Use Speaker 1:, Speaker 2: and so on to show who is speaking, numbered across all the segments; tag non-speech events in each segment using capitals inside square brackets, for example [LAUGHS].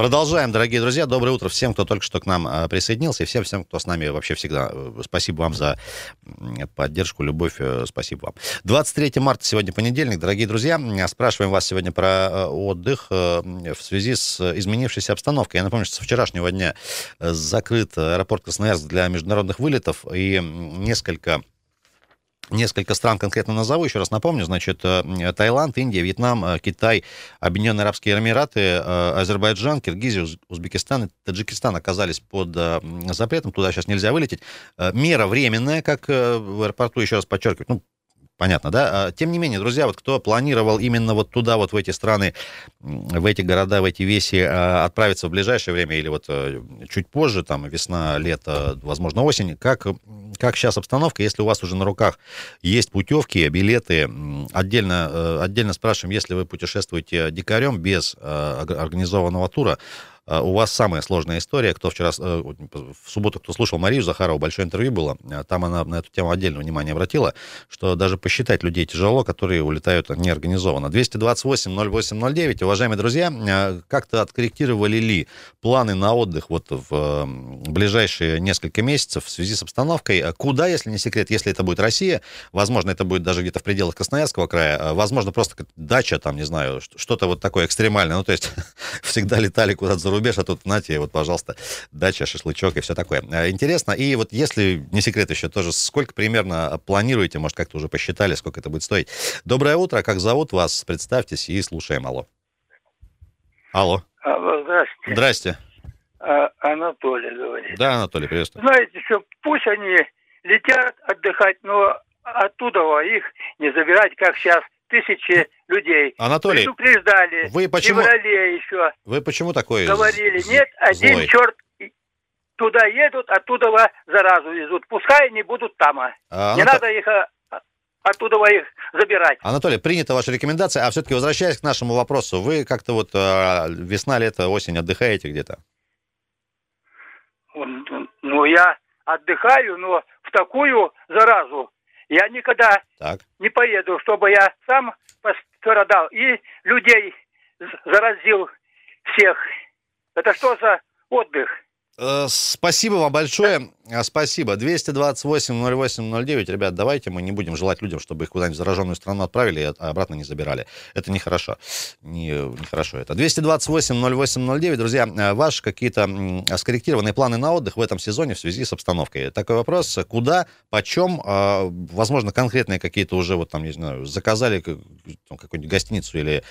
Speaker 1: Продолжаем, дорогие друзья. Доброе утро всем, кто только что к нам а, присоединился, и всем, всем, кто с нами вообще всегда. Э, спасибо вам за поддержку, любовь. Э, спасибо вам. 23 марта, сегодня понедельник. Дорогие друзья, спрашиваем вас сегодня про э, отдых в связи с изменившейся обстановкой. Я напомню, что со вчерашнего дня закрыт аэропорт Красноярск для международных вылетов, и несколько Несколько стран конкретно назову, еще раз напомню, значит, э, Таиланд, Индия, Вьетнам, э, Китай, Объединенные Арабские Эмираты, э, Азербайджан, Киргизия, Узбекистан и Таджикистан оказались под запретом, туда сейчас нельзя вылететь. Мера временная, как в аэропорту, еще раз подчеркиваю, ну, Понятно, да? А, тем не менее, друзья, вот кто планировал именно вот туда, вот в эти страны, в эти города, в эти веси а, отправиться в ближайшее время или вот э, чуть позже, там, весна, лето, возможно, осень, как, как сейчас обстановка, если у вас уже на руках есть путевки, билеты, отдельно, э, отдельно спрашиваем, если вы путешествуете дикарем без э, организованного тура, у вас самая сложная история. Кто вчера, э, в субботу, кто слушал Марию Захарову, большое интервью было, а, там она на эту тему отдельное внимание обратила, что даже посчитать людей тяжело, которые улетают неорганизованно. 228-08-09. Уважаемые друзья, а, как-то откорректировали ли планы на отдых вот в ближайшие несколько месяцев в связи с обстановкой? Куда, если не секрет, если это будет Россия, возможно, это будет даже где-то в пределах Красноярского края, возможно, просто дача там, не знаю, что-то вот такое экстремальное. Ну, то есть [LAUGHS] всегда летали куда-то за рубеж, а тут, знаете, вот, пожалуйста, дача, шашлычок и все такое. Э, интересно. И вот если, не секрет еще тоже, сколько примерно планируете, может, как-то уже посчитали, сколько это будет стоить. Доброе утро, как зовут вас? Представьтесь и слушаем. Алло. Алло.
Speaker 2: Алло, здрасте.
Speaker 1: Здрасте.
Speaker 2: А, Анатолий говорит.
Speaker 1: Да, Анатолий, приветствую.
Speaker 2: Знаете, что пусть они летят отдыхать, но оттуда их не забирать, как сейчас тысячи людей.
Speaker 1: Анатолий,
Speaker 2: предупреждали.
Speaker 1: Вы почему?
Speaker 2: Феврале еще.
Speaker 1: Вы почему такой?
Speaker 2: Говорили, нет, один
Speaker 1: злой?
Speaker 2: черт туда едут, оттуда заразу везут. Пускай они будут там. А, не Анатолий... надо их а, оттуда их забирать.
Speaker 1: Анатолий, принята ваша рекомендация. А все-таки возвращаясь к нашему вопросу, вы как-то вот э, весна, лето, осень отдыхаете где-то?
Speaker 2: Ну, я отдыхаю, но в такую заразу я никогда так. не поеду, чтобы я сам пострадал и людей заразил всех. Это что за отдых?
Speaker 1: Э, спасибо вам большое. А, спасибо. 228-08-09. Ребят, давайте мы не будем желать людям, чтобы их куда-нибудь в зараженную страну отправили, а обратно не забирали. Это нехорошо. Не, нехорошо это. 228-08-09. Друзья, а, ваши какие-то скорректированные планы на отдых в этом сезоне в связи с обстановкой. Такой вопрос. Куда, почем, а, возможно, конкретные какие-то уже, вот там, не знаю, заказали какую-нибудь гостиницу или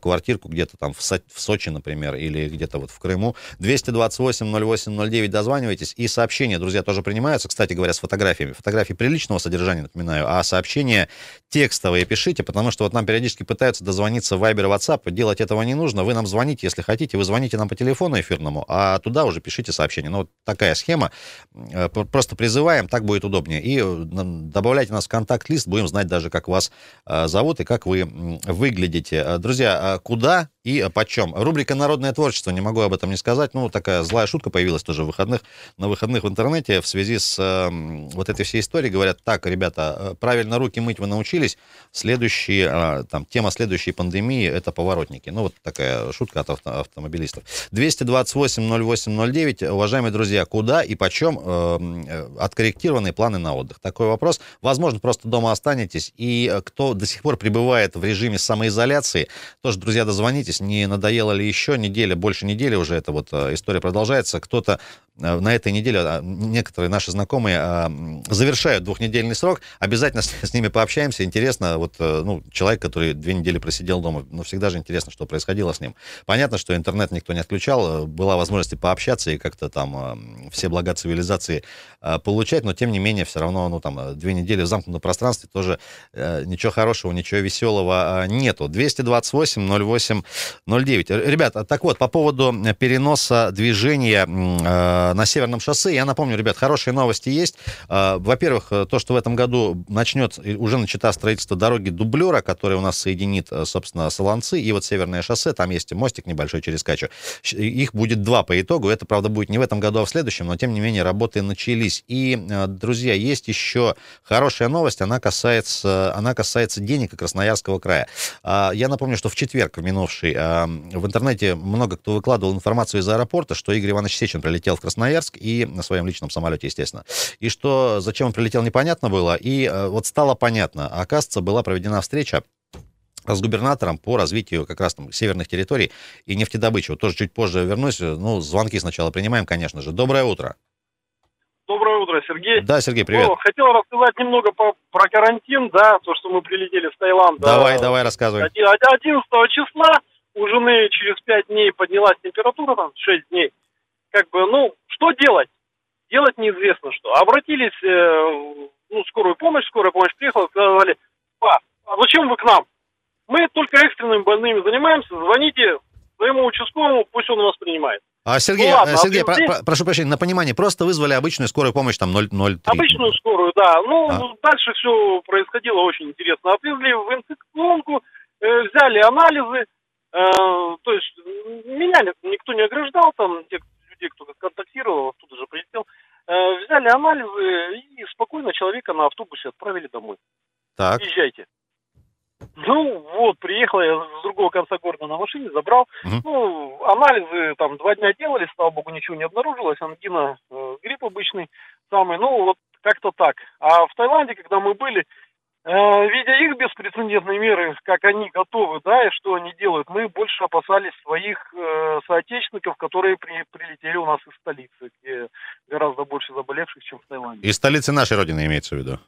Speaker 1: квартирку где-то там в, Сочи, например, или где-то вот в Крыму. 228-08-09. Дозванивайтесь. И сообщения, друзья, тоже принимаются, кстати говоря, с фотографиями. Фотографии приличного содержания, напоминаю, а сообщения текстовые пишите, потому что вот нам периодически пытаются дозвониться в Viber, WhatsApp. Делать этого не нужно. Вы нам звоните, если хотите. Вы звоните нам по телефону эфирному, а туда уже пишите сообщение. Ну, вот такая схема. Э, просто призываем, так будет удобнее. И э, добавляйте нас в контакт-лист, будем знать даже, как вас э, зовут и как вы выглядите. Друзья, куда и почем? Рубрика «Народное творчество», не могу об этом не сказать. Ну, такая злая шутка появилась тоже в выходных, на выходных в интернете в связи с э, вот этой всей историей говорят, так, ребята, э, правильно руки мыть вы научились, следующие, э, там, тема следующей пандемии — это поворотники. Ну, вот такая шутка от авто, автомобилистов. 228-08-09. Уважаемые друзья, куда и почем э, э, откорректированные планы на отдых? Такой вопрос. Возможно, просто дома останетесь. И э, кто до сих пор пребывает в режиме самоизоляции, тоже, друзья, дозвонитесь, не надоело ли еще неделя, больше недели уже эта вот история продолжается. Кто-то на этой неделе а, некоторые наши знакомые а, завершают двухнедельный срок. Обязательно [LAUGHS] с, ними пообщаемся. Интересно, вот, э, ну, человек, который две недели просидел дома, ну, всегда же интересно, что происходило с ним. Понятно, что интернет никто не отключал, была возможность пообщаться и как-то там а, все блага цивилизации получать, но тем не менее, все равно, ну, там, две недели в замкнутом пространстве тоже э, ничего хорошего, ничего веселого нету. 228 08 09. Ребята, так вот, по поводу переноса движения э, на Северном шоссе, я напомню, ребят, хорошие новости есть. Э, во-первых, то, что в этом году начнет, уже начата строительство дороги дублера, которая у нас соединит, собственно, Солонцы и вот Северное шоссе, там есть мостик небольшой через Качу. Их будет два по итогу, это, правда, будет не в этом году, а в следующем, но, тем не менее, работы начались. И, друзья, есть еще хорошая новость, она касается, она касается денег Красноярского края. А, я напомню, что в четверг минувший а, в интернете много кто выкладывал информацию из аэропорта, что Игорь Иванович Сечин прилетел в Красноярск и на своем личном самолете, естественно. И что зачем он прилетел, непонятно было. И а, вот стало понятно. Оказывается, была проведена встреча с губернатором по развитию как раз там северных территорий и нефтедобычи. Вот тоже чуть позже вернусь. Ну, звонки сначала принимаем, конечно же. Доброе утро.
Speaker 3: Доброе утро, Сергей.
Speaker 1: Да, Сергей, привет. Ну,
Speaker 3: хотел рассказать немного по, про карантин, да, то, что мы прилетели с Таиланда.
Speaker 1: Давай, давай, рассказывай.
Speaker 3: 11 числа у жены через 5 дней поднялась температура, там, 6 дней. Как бы, ну, что делать? Делать неизвестно что. Обратились э, ну, скорую помощь, скорая помощь приехала, сказали, а, а зачем вы к нам? Мы только экстренными больными занимаемся, звоните своему участковому, пусть он вас принимает.
Speaker 1: А, Сергей, ну, ладно, Сергей, про, про, прошу прощения, на понимание, просто вызвали обычную скорую помощь, там, 0,03?
Speaker 3: Обычную скорую, да. Ну, а. дальше все происходило очень интересно. Отвезли в инфекционку, э, взяли анализы, э, то есть меня никто не ограждал, там, те людей, кто контактировал, оттуда же прилетел, э, взяли анализы и спокойно человека на автобусе отправили домой.
Speaker 1: Так.
Speaker 3: Езжайте. Ну, вот, приехал я с другого конца города на машине, забрал. Угу. Ну, анализы там два дня делали, слава богу, ничего не обнаружилось. Ангина, э, грипп обычный самый. Ну, вот как-то так. А в Таиланде, когда мы были, э, видя их беспрецедентные меры, как они готовы, да, и что они делают, мы больше опасались своих э, соотечественников, которые при, прилетели у нас из столицы, где гораздо больше заболевших, чем в Таиланде.
Speaker 1: Из столицы нашей родины имеется в виду?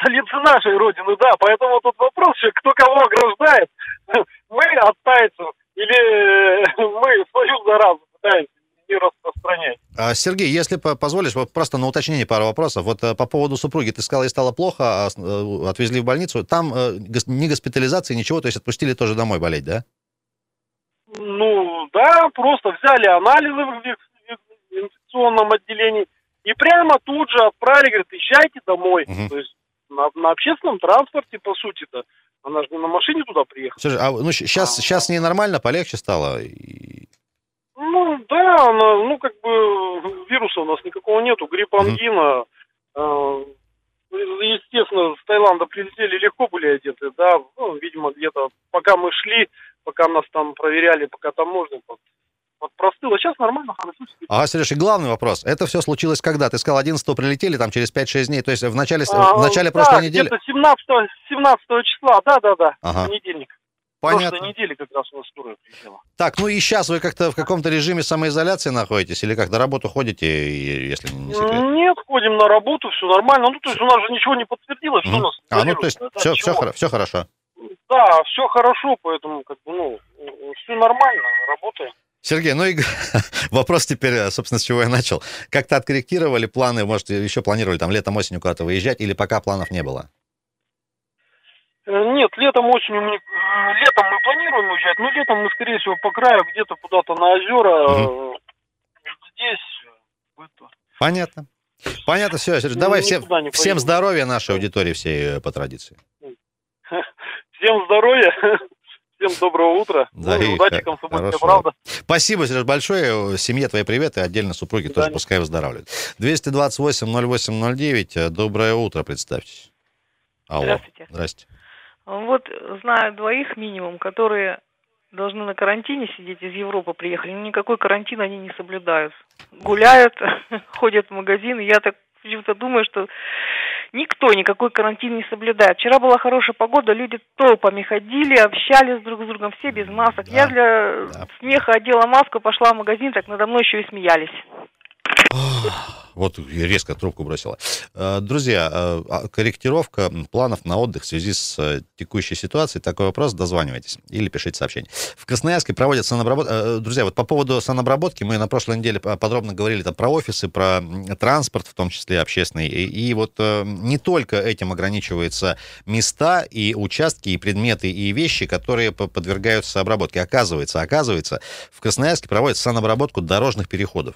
Speaker 3: столица нашей Родины, да. Поэтому тут вопрос, кто кого ограждает. [LAUGHS] Мы от тайцев или [LAUGHS] мы свою заразу пытаемся не распространять.
Speaker 1: А, Сергей, если позволишь, вот просто на уточнение пару вопросов. Вот э, по поводу супруги, ты сказал, ей стало плохо, а э, отвезли в больницу. Там э, ни госпитализации, ничего, то есть отпустили тоже домой болеть, да?
Speaker 3: Ну, да, просто взяли анализы в инфекционном отделении и прямо тут же отправили, говорят, езжайте домой. Угу. То есть на, на общественном транспорте, по сути-то. Она же не на машине туда приехала.
Speaker 1: Слушай, а ну, сейчас, а, сейчас не нормально, полегче стало?
Speaker 3: Ну, да, она, ну, как бы вируса у нас никакого нету, грипп ангина. Э, естественно, с Таиланда прилетели, легко были одеты, да, ну, видимо, где-то, пока мы шли, пока нас там проверяли, пока там можно, вот простыло. Сейчас нормально, хорошо.
Speaker 1: Ага, Сереж, и главный вопрос. Это все случилось когда? Ты сказал, 11 прилетели, там через 5-6 дней, то есть в начале, а, в начале да, прошлой недели?
Speaker 3: где 17, 17 числа, да-да-да, ага. понедельник.
Speaker 1: Понятно.
Speaker 3: Прошлой недели как раз у нас скорая приезжала.
Speaker 1: Так, ну и сейчас вы как-то в каком-то режиме самоизоляции находитесь или как, на работу ходите, если не секрет?
Speaker 3: Нет, ходим на работу, все нормально. Ну, то есть у нас же ничего не подтвердилось, mm-hmm. что у нас...
Speaker 1: А, ну, то есть все, все, все хорошо?
Speaker 3: Да, все хорошо, поэтому, как бы, ну, все нормально, работаем.
Speaker 1: Сергей, ну и [LAUGHS] вопрос теперь, э, собственно, с чего я начал. Как-то откорректировали планы, может, еще планировали там летом, осенью куда-то выезжать, или пока планов не было?
Speaker 3: Э, нет, летом, осенью, мы, летом мы планируем уезжать, но летом мы, скорее всего, по краю, где-то куда-то на озера, угу. здесь.
Speaker 1: Понятно. Понятно, все, Сереж, давай всем, всем здоровья нашей аудитории всей по традиции.
Speaker 3: Всем здоровья. Всем доброго утра.
Speaker 1: Да, ну, удачи, комсомольская правда. Спасибо, Сереж, большое. Семье твоей привет и отдельно супруги тоже пускай выздоравливают. 228-08-09. Доброе утро, представьтесь.
Speaker 4: Алло. Здравствуйте. Здрасте. Вот знаю двоих минимум, которые должны на карантине сидеть, из Европы приехали. Но никакой карантин они не соблюдают. Гуляют, [LAUGHS] ходят в магазин. Я так почему-то думаю, что Никто никакой карантин не соблюдает. Вчера была хорошая погода, люди толпами ходили, общались друг с другом, все без масок. Да. Я для да. смеха одела маску, пошла в магазин, так надо мной еще и смеялись.
Speaker 1: Вот резко трубку бросила. Э, друзья, э, а, корректировка планов на отдых в связи с э, текущей ситуацией. Такой вопрос, дозванивайтесь или пишите сообщение. В Красноярске проводят санобработку. Друзья, вот по поводу санобработки мы на прошлой неделе подробно говорили там, про офисы, про транспорт, в том числе общественный. И, и вот не только этим ограничиваются места и участки, и предметы, и вещи, которые подвергаются обработке. Оказывается, оказывается, в Красноярске проводят санобработку дорожных переходов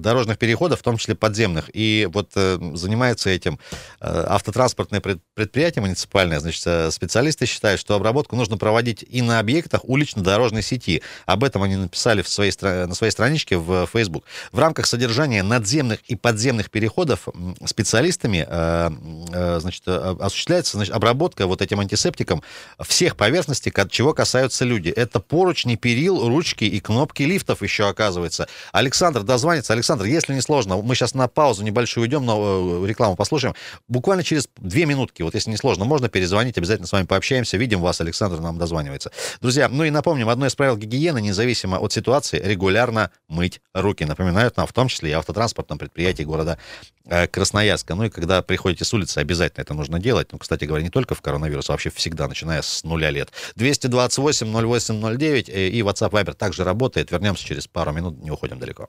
Speaker 1: дорожных переходов, в том числе подземных. И вот э, занимается этим э, автотранспортное предприятие муниципальное. Значит, э, специалисты считают, что обработку нужно проводить и на объектах улично-дорожной сети. Об этом они написали в своей, на своей страничке в Facebook. В рамках содержания надземных и подземных переходов специалистами э, э, значит, э, осуществляется значит, обработка вот этим антисептиком всех поверхностей, чего касаются люди. Это поручни, перил, ручки и кнопки лифтов еще оказывается. Александр дозвонится. Александр Александр, если не сложно, мы сейчас на паузу небольшую уйдем, но э, рекламу послушаем. Буквально через две минутки, вот если не сложно, можно перезвонить, обязательно с вами пообщаемся. Видим вас, Александр нам дозванивается. Друзья, ну и напомним, одно из правил гигиены, независимо от ситуации, регулярно мыть руки. Напоминают нам в том числе и автотранспортном предприятии города э, Красноярска. Ну и когда приходите с улицы, обязательно это нужно делать. Ну, кстати говоря, не только в коронавирус, а вообще всегда, начиная с нуля лет. 228 0809 э, и WhatsApp Viber также работает. Вернемся через пару минут, не уходим далеко.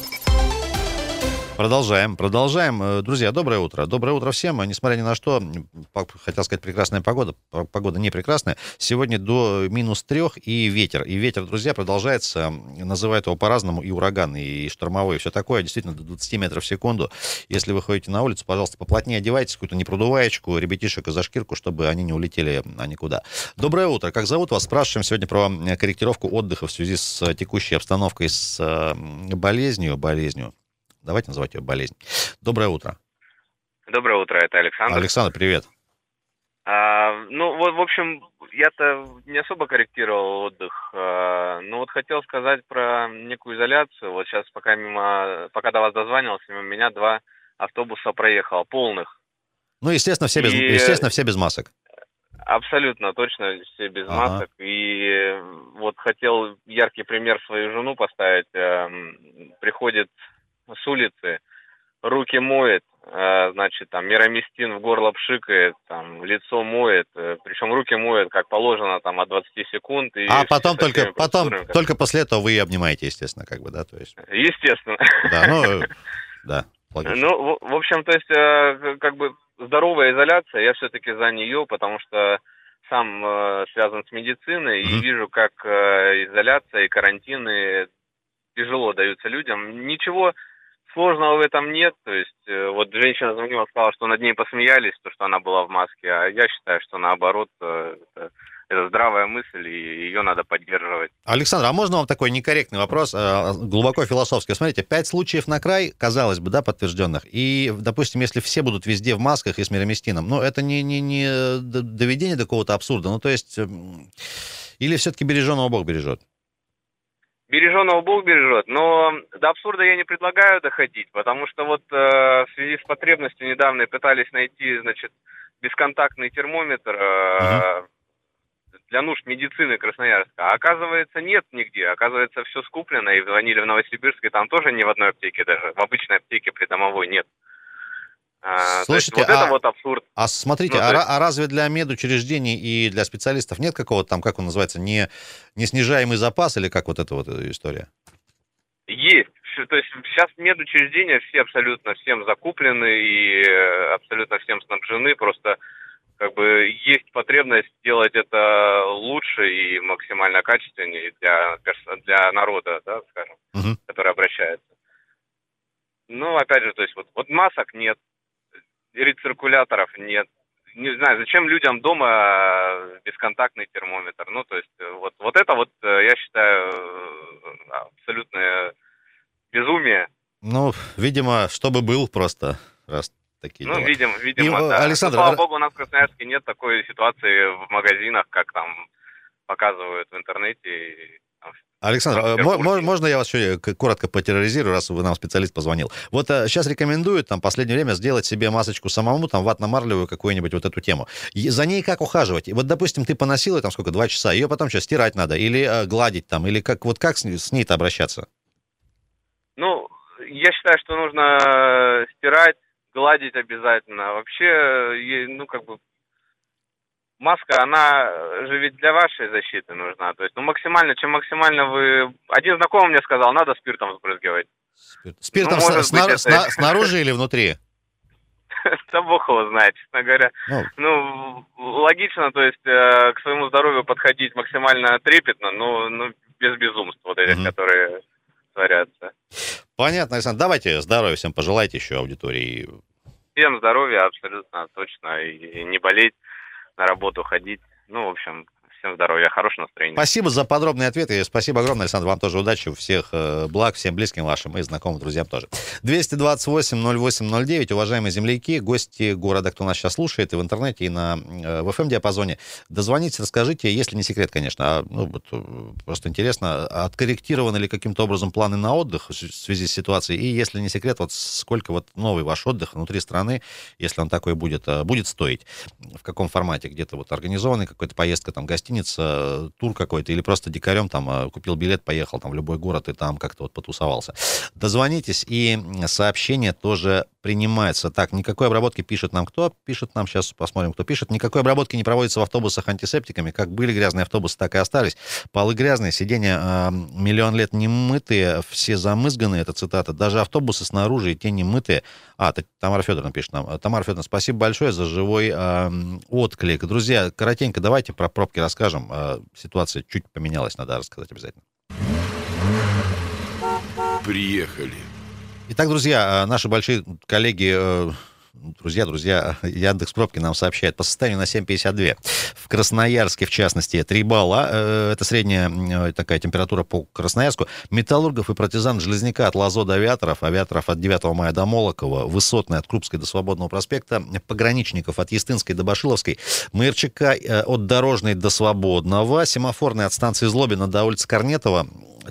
Speaker 1: Продолжаем, продолжаем. Э, друзья, доброе утро. Доброе утро всем. Несмотря ни на что, хотел сказать, прекрасная погода. Погода не прекрасная. Сегодня до минус трех и ветер. И ветер, друзья, продолжается. Называют его по-разному и ураган, и штормовой, и все такое. Действительно, до 20 метров в секунду. Если вы ходите на улицу, пожалуйста, поплотнее одевайтесь, какую-то непродуваечку, ребятишек за шкирку, чтобы они не улетели а никуда. Доброе утро. Как зовут вас? Спрашиваем сегодня про корректировку отдыха в связи с текущей обстановкой, с болезнью, болезнью Давайте называть ее болезнь. Доброе утро.
Speaker 5: Доброе утро, это Александр.
Speaker 1: Александр, привет.
Speaker 5: А, ну, вот, в общем, я-то не особо корректировал отдых. А, но вот хотел сказать про некую изоляцию. Вот сейчас, пока мимо, пока до вас дозванивался, мимо меня два автобуса проехало, полных.
Speaker 1: Ну, естественно, все без, и... естественно, все без масок.
Speaker 5: Абсолютно точно, все без ага. масок. И вот хотел яркий пример свою жену поставить. Эм, приходит с улицы, руки моет, э, значит, там, мироместин в горло пшикает, там, лицо моет, э, причем руки моет, как положено, там, от 20 секунд.
Speaker 1: И а потом только, потом, только после этого вы и обнимаете, естественно, как бы, да, то есть?
Speaker 5: Естественно.
Speaker 1: Да, ну, [LAUGHS] да.
Speaker 5: Логично. Ну, в общем, то есть, э, как бы, здоровая изоляция, я все-таки за нее, потому что сам связан с медициной mm-hmm. и вижу, как изоляция и карантины тяжело даются людям. Ничего сложного в этом нет. То есть, э, вот женщина звонила, сказала, что над ней посмеялись, то, что она была в маске, а я считаю, что наоборот, э, это, это здравая мысль, и ее надо поддерживать.
Speaker 1: Александр, а можно вам такой некорректный вопрос, э, глубоко философский? Смотрите, пять случаев на край, казалось бы, да, подтвержденных, и, допустим, если все будут везде в масках и с мироместином, ну, это не, не, не доведение до какого-то абсурда, ну, то есть, или все-таки береженого Бог бережет?
Speaker 5: Береженого Бог бережет, но до абсурда я не предлагаю доходить, потому что вот э, в связи с потребностью недавно пытались найти, значит, бесконтактный термометр э, для нужд медицины Красноярска. А оказывается, нет нигде. Оказывается, все скуплено, и звонили в Новосибирск, и там тоже ни в одной аптеке даже, в обычной аптеке придомовой нет.
Speaker 1: А, Слушайте, вот а, это вот абсурд. А смотрите, ну, а, есть... а разве для медучреждений и для специалистов нет какого-то там, как он называется, не, не снижаемый запас или как вот эта вот история?
Speaker 5: Есть. То есть сейчас медучреждения все абсолютно всем закуплены и э, абсолютно всем снабжены. Просто как бы есть потребность сделать это лучше и максимально качественнее для, для народа, да, скажем, угу. который обращается. Ну, опять же, то есть вот, вот масок нет, рециркуляторов нет. Не знаю, зачем людям дома э, бесконтактный термометр. Ну, то есть, э, вот, вот это вот, э, я считаю, абсолютное безумие.
Speaker 1: Ну, видимо, чтобы был просто, раз такие
Speaker 5: Ну,
Speaker 1: дела.
Speaker 5: видимо, видимо, И, да. Александр... Ну, слава богу, у нас в Красноярске нет такой ситуации в магазинах, как там показывают в интернете.
Speaker 1: Александр, а, можно я вас еще коротко потерроризирую, раз вы нам специалист позвонил? Вот сейчас рекомендуют там последнее время сделать себе масочку самому, там ватно-марлевую какую-нибудь вот эту тему. И за ней как ухаживать? Вот, допустим, ты поносил ее там сколько, два часа, ее потом сейчас стирать надо или э, гладить там, или как, вот как с, с ней-то обращаться?
Speaker 5: Ну, я считаю, что нужно стирать, гладить обязательно. Вообще, ну, как бы, маска, она же ведь для вашей защиты нужна. То есть, ну, максимально, чем максимально вы... Один знакомый мне сказал, надо спиртом сбрызгивать.
Speaker 1: Спирт. Спиртом ну, с, сна, быть, это... снаружи или внутри?
Speaker 5: Да бог его знает, честно говоря. Ну, ну логично, то есть, э, к своему здоровью подходить максимально трепетно, но ну, без безумств вот этих, угу. которые творятся.
Speaker 1: Понятно, Александр. Давайте здоровья всем пожелайте еще аудитории.
Speaker 5: Всем здоровья, абсолютно точно, и не болеть на работу ходить. Ну, в общем, Всем здоровья, хорошего настроения.
Speaker 1: Спасибо за подробные ответы. Спасибо огромное, Александр. Вам тоже удачи, всех э, благ, всем близким вашим и знакомым друзьям тоже. 228-08-09, уважаемые земляки, гости города, кто нас сейчас слушает и в интернете, и на, э, в FM-диапазоне. Дозвонитесь, расскажите, если не секрет, конечно, а, ну, э, просто интересно, откорректированы ли каким-то образом планы на отдых в связи с ситуацией? И если не секрет, вот сколько вот новый ваш отдых внутри страны, если он такой будет, будет стоить? В каком формате? Где-то вот организованный какой-то поездка, там, гостиница, гостиница, тур какой-то, или просто дикарем там а, купил билет, поехал там в любой город и там как-то вот потусовался. Дозвонитесь, и сообщение тоже принимается. Так, никакой обработки пишет нам кто? Пишет нам, сейчас посмотрим, кто пишет. Никакой обработки не проводится в автобусах антисептиками. Как были грязные автобусы, так и остались. Полы грязные, сиденья э, миллион лет не мытые, все замызганные, это цитата. Даже автобусы снаружи и те не мытые. А, Тамара Федоровна пишет нам. Тамара Федоровна, спасибо большое за живой э, отклик. Друзья, коротенько давайте про пробки расскажем. Э, ситуация чуть поменялась, надо рассказать обязательно.
Speaker 6: Приехали.
Speaker 1: Итак, друзья, э, наши большие коллеги э, друзья, друзья, Яндекс Пробки нам сообщает по состоянию на 7,52. В Красноярске, в частности, 3 балла. Э, это средняя такая температура по Красноярску. Металлургов и партизан Железняка от Лазо до Авиаторов. Авиаторов от 9 мая до Молокова. Высотная от Крупской до Свободного проспекта. Пограничников от Естинской до Башиловской. Мырчака от Дорожной до Свободного. Семафорная от станции Злобина до улицы Корнетова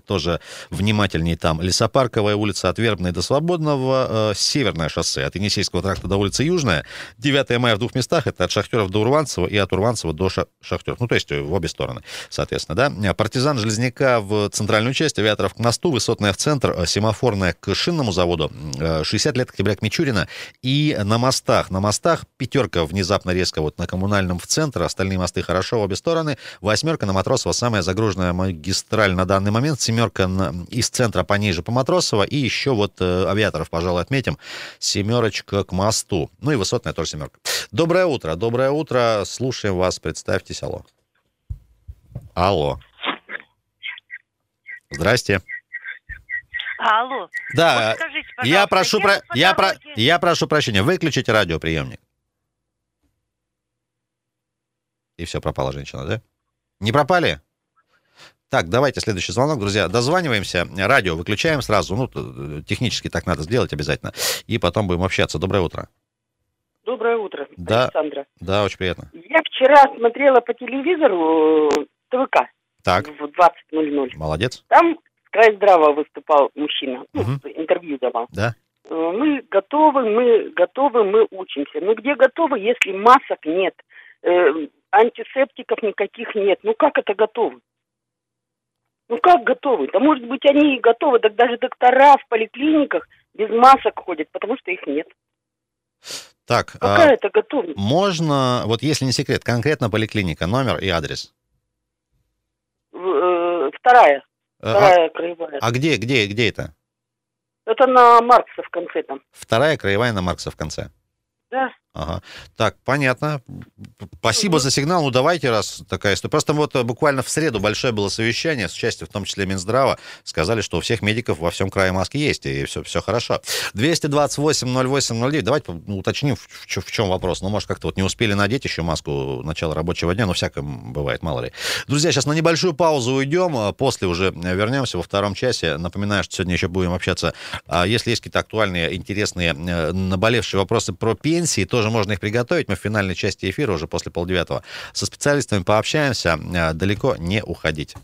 Speaker 1: тоже внимательнее там. Лесопарковая улица от Вербной до Свободного, э, Северное шоссе от Енисейского тракта до улицы Южная, 9 мая в двух местах, это от Шахтеров до Урванцева и от Урванцева до Шахтеров. Ну, то есть в обе стороны, соответственно, да. Партизан Железняка в центральную часть, авиаторов к мосту, высотная в центр, э, семафорная к шинному заводу, 60 э, лет октября к Мичурина и на мостах. На мостах пятерка внезапно резко вот на коммунальном в центр, остальные мосты хорошо в обе стороны, восьмерка на Матросова, самая загруженная магистраль на данный момент, семерка из центра пониже по Матросово, и еще вот э, авиаторов, пожалуй, отметим, семерочка к мосту. Ну и высотная тоже семерка. Доброе утро, доброе утро, слушаем вас, представьтесь, алло. Алло. Здрасте.
Speaker 7: Алло.
Speaker 1: Да, вот скажите, я прошу, про... я, про... я прошу прощения, выключите радиоприемник. И все, пропала женщина, да? Не пропали? Так, давайте следующий звонок, друзья. Дозваниваемся, радио выключаем сразу. Ну, технически так надо сделать обязательно. И потом будем общаться. Доброе утро.
Speaker 7: Доброе утро,
Speaker 1: да, Александра. Да, очень приятно.
Speaker 7: Я вчера смотрела по телевизору э, ТВК.
Speaker 1: Так.
Speaker 7: В 20.00.
Speaker 1: Молодец.
Speaker 7: Там край здраво выступал мужчина. Угу. Ну, интервью давал.
Speaker 1: Да.
Speaker 7: Э, мы готовы, мы готовы, мы учимся. Но где готовы, если масок нет? Э, антисептиков никаких нет. Ну как это готовы? Ну как готовы? Да может быть они и готовы, так даже доктора в поликлиниках без масок ходят, потому что их нет.
Speaker 1: Так,
Speaker 7: Какая а это готовность?
Speaker 1: Можно, вот если не секрет, конкретно поликлиника, номер и адрес?
Speaker 7: Э, вторая. А, вторая а, краевая.
Speaker 1: А где, где, где это?
Speaker 7: Это на Маркса в конце там.
Speaker 1: Вторая краевая на Маркса в конце.
Speaker 7: Да.
Speaker 1: Ага. Так, понятно. Спасибо за сигнал. Ну, давайте, раз такая история. Просто вот э, буквально в среду большое было совещание с участием, в том числе Минздрава. Сказали, что у всех медиков во всем крае маски есть, и все, все хорошо. 228-08-09. Давайте ну, уточним, в, в, в чем вопрос. Ну, может, как-то вот не успели надеть еще маску начала рабочего дня, но всякое бывает, мало ли. Друзья, сейчас на небольшую паузу уйдем, а после уже вернемся во втором часе. Напоминаю, что сегодня еще будем общаться. А если есть какие-то актуальные, интересные, э, наболевшие вопросы про пенсии, то тоже можно их приготовить. Мы в финальной части эфира уже после полдевятого со специалистами пообщаемся. Э, далеко не уходить.